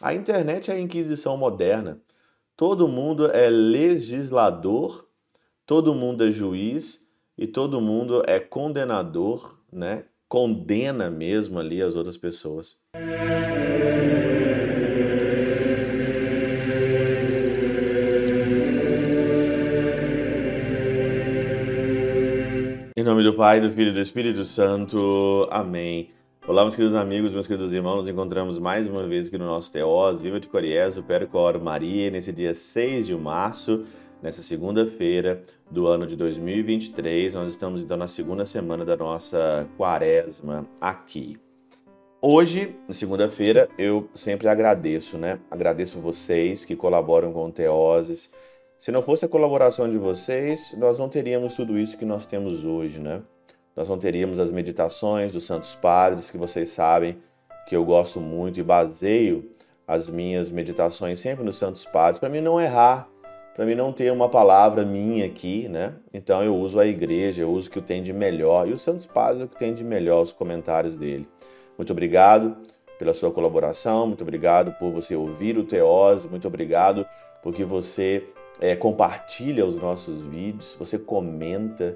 A internet é a Inquisição moderna. Todo mundo é legislador, todo mundo é juiz e todo mundo é condenador, né? Condena mesmo ali as outras pessoas. Em nome do Pai, do Filho e do Espírito Santo. Amém. Olá, meus queridos amigos, meus queridos irmãos, nos encontramos mais uma vez aqui no nosso Teós, Viva de Coriés, o Percor Maria, nesse dia 6 de março, nessa segunda-feira do ano de 2023. Nós estamos então na segunda semana da nossa quaresma aqui. Hoje, segunda-feira, eu sempre agradeço, né? Agradeço vocês que colaboram com o Teoses, se não fosse a colaboração de vocês, nós não teríamos tudo isso que nós temos hoje, né? Nós não teríamos as meditações dos Santos Padres, que vocês sabem que eu gosto muito e baseio as minhas meditações sempre nos Santos Padres, para mim não errar, para mim não ter uma palavra minha aqui, né? Então eu uso a igreja, eu uso o que tem de melhor, e os Santos Padres é o que tem de melhor, os comentários dele. Muito obrigado pela sua colaboração, muito obrigado por você ouvir o Teose, muito obrigado porque você é, compartilha os nossos vídeos, você comenta.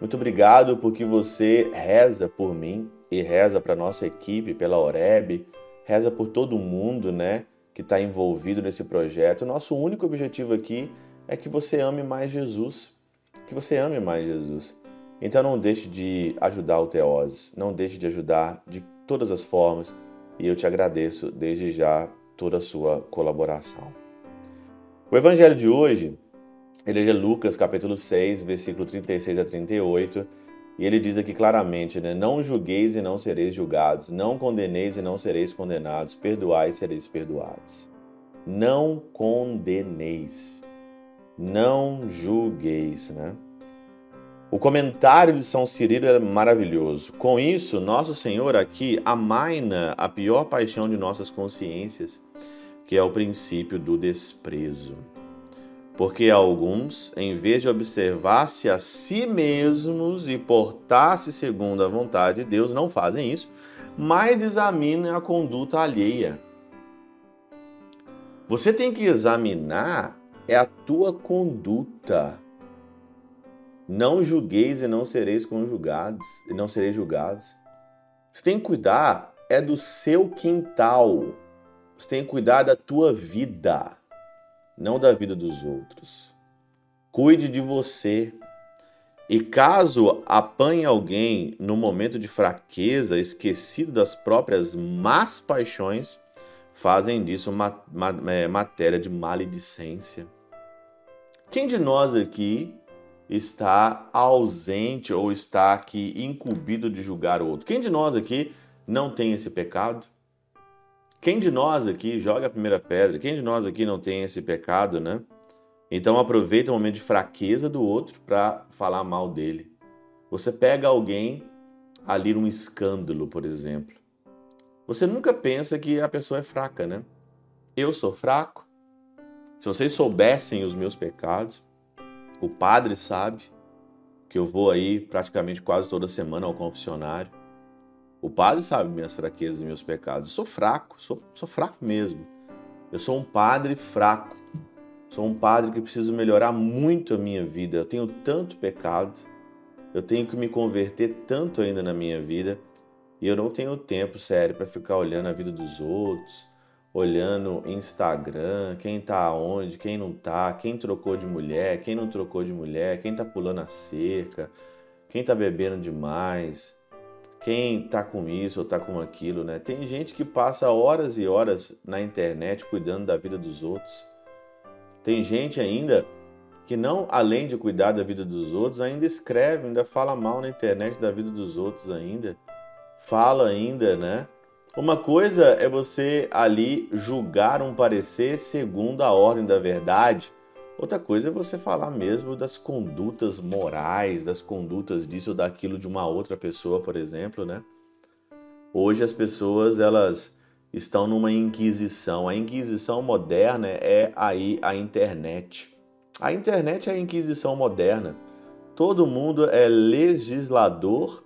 Muito obrigado porque você reza por mim e reza para nossa equipe, pela Oreb, reza por todo mundo, né, que está envolvido nesse projeto. Nosso único objetivo aqui é que você ame mais Jesus, que você ame mais Jesus. Então não deixe de ajudar o Teoses, não deixe de ajudar de todas as formas e eu te agradeço desde já toda a sua colaboração. O evangelho de hoje, ele é Lucas, capítulo 6, versículo 36 a 38, e ele diz aqui claramente, né? Não julgueis e não sereis julgados, não condeneis e não sereis condenados, perdoai e sereis perdoados. Não condeneis, não julgueis, né? O comentário de São Cirilo é maravilhoso. Com isso, nosso Senhor aqui amaina a pior paixão de nossas consciências, que é o princípio do desprezo. Porque alguns, em vez de observar-se a si mesmos e portar-se segundo a vontade de Deus, não fazem isso, mas examinam a conduta alheia. Você tem que examinar é a tua conduta. Não julgueis e não sereis conjugados, e não sereis julgados. Você tem que cuidar é do seu quintal. Você tem que cuidar da tua vida, não da vida dos outros. Cuide de você. E caso apanhe alguém no momento de fraqueza, esquecido das próprias más paixões, fazem disso uma, uma é, matéria de maledicência. Quem de nós aqui está ausente ou está aqui incumbido de julgar o outro? Quem de nós aqui não tem esse pecado? Quem de nós aqui joga a primeira pedra? Quem de nós aqui não tem esse pecado, né? Então aproveita o momento de fraqueza do outro para falar mal dele. Você pega alguém ali num escândalo, por exemplo. Você nunca pensa que a pessoa é fraca, né? Eu sou fraco. Se vocês soubessem os meus pecados, o padre sabe que eu vou aí praticamente quase toda semana ao confessionário. O padre sabe minhas fraquezas e meus pecados. Eu sou fraco, sou, sou fraco mesmo. Eu sou um padre fraco. Sou um padre que preciso melhorar muito a minha vida. Eu tenho tanto pecado. Eu tenho que me converter tanto ainda na minha vida. E eu não tenho tempo, sério, para ficar olhando a vida dos outros, olhando Instagram, quem tá aonde, quem não tá, quem trocou de mulher, quem não trocou de mulher, quem tá pulando a cerca, quem tá bebendo demais quem tá com isso ou tá com aquilo, né? Tem gente que passa horas e horas na internet cuidando da vida dos outros. Tem gente ainda que não, além de cuidar da vida dos outros, ainda escreve, ainda fala mal na internet da vida dos outros ainda. Fala ainda, né? Uma coisa é você ali julgar um parecer segundo a ordem da verdade, Outra coisa é você falar mesmo das condutas morais, das condutas disso ou daquilo de uma outra pessoa, por exemplo, né? Hoje as pessoas elas estão numa inquisição. A inquisição moderna é aí a internet. A internet é a inquisição moderna. Todo mundo é legislador,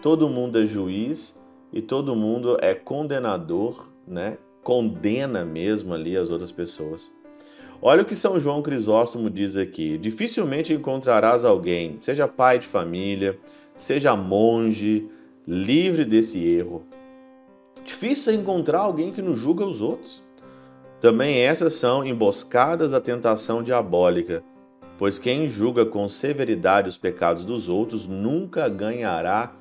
todo mundo é juiz e todo mundo é condenador, né? condena mesmo ali as outras pessoas. Olha o que São João Crisóstomo diz aqui: dificilmente encontrarás alguém, seja pai de família, seja monge, livre desse erro. Difícil é encontrar alguém que não julga os outros. Também essas são emboscadas da tentação diabólica, pois quem julga com severidade os pecados dos outros nunca ganhará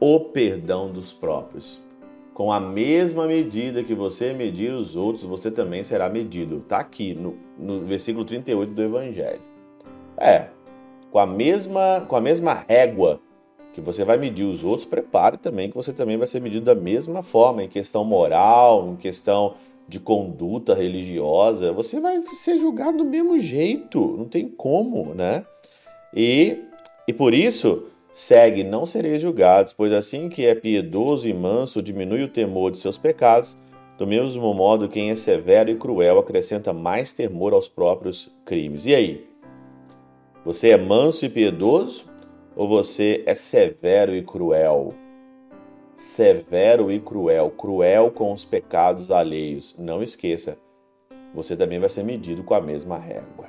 o perdão dos próprios. Com a mesma medida que você medir os outros, você também será medido. Está aqui no, no versículo 38 do Evangelho. É, com a mesma, com a mesma régua que você vai medir os outros, prepare também que você também vai ser medido da mesma forma, em questão moral, em questão de conduta religiosa, você vai ser julgado do mesmo jeito, não tem como, né? E, e por isso, segue: Não sereis julgados, pois assim que é piedoso e manso diminui o temor de seus pecados, do mesmo modo quem é severo e cruel acrescenta mais temor aos próprios crimes. E aí? Você é manso e piedoso ou você é severo e cruel? Severo e cruel, cruel com os pecados alheios. Não esqueça, você também vai ser medido com a mesma régua.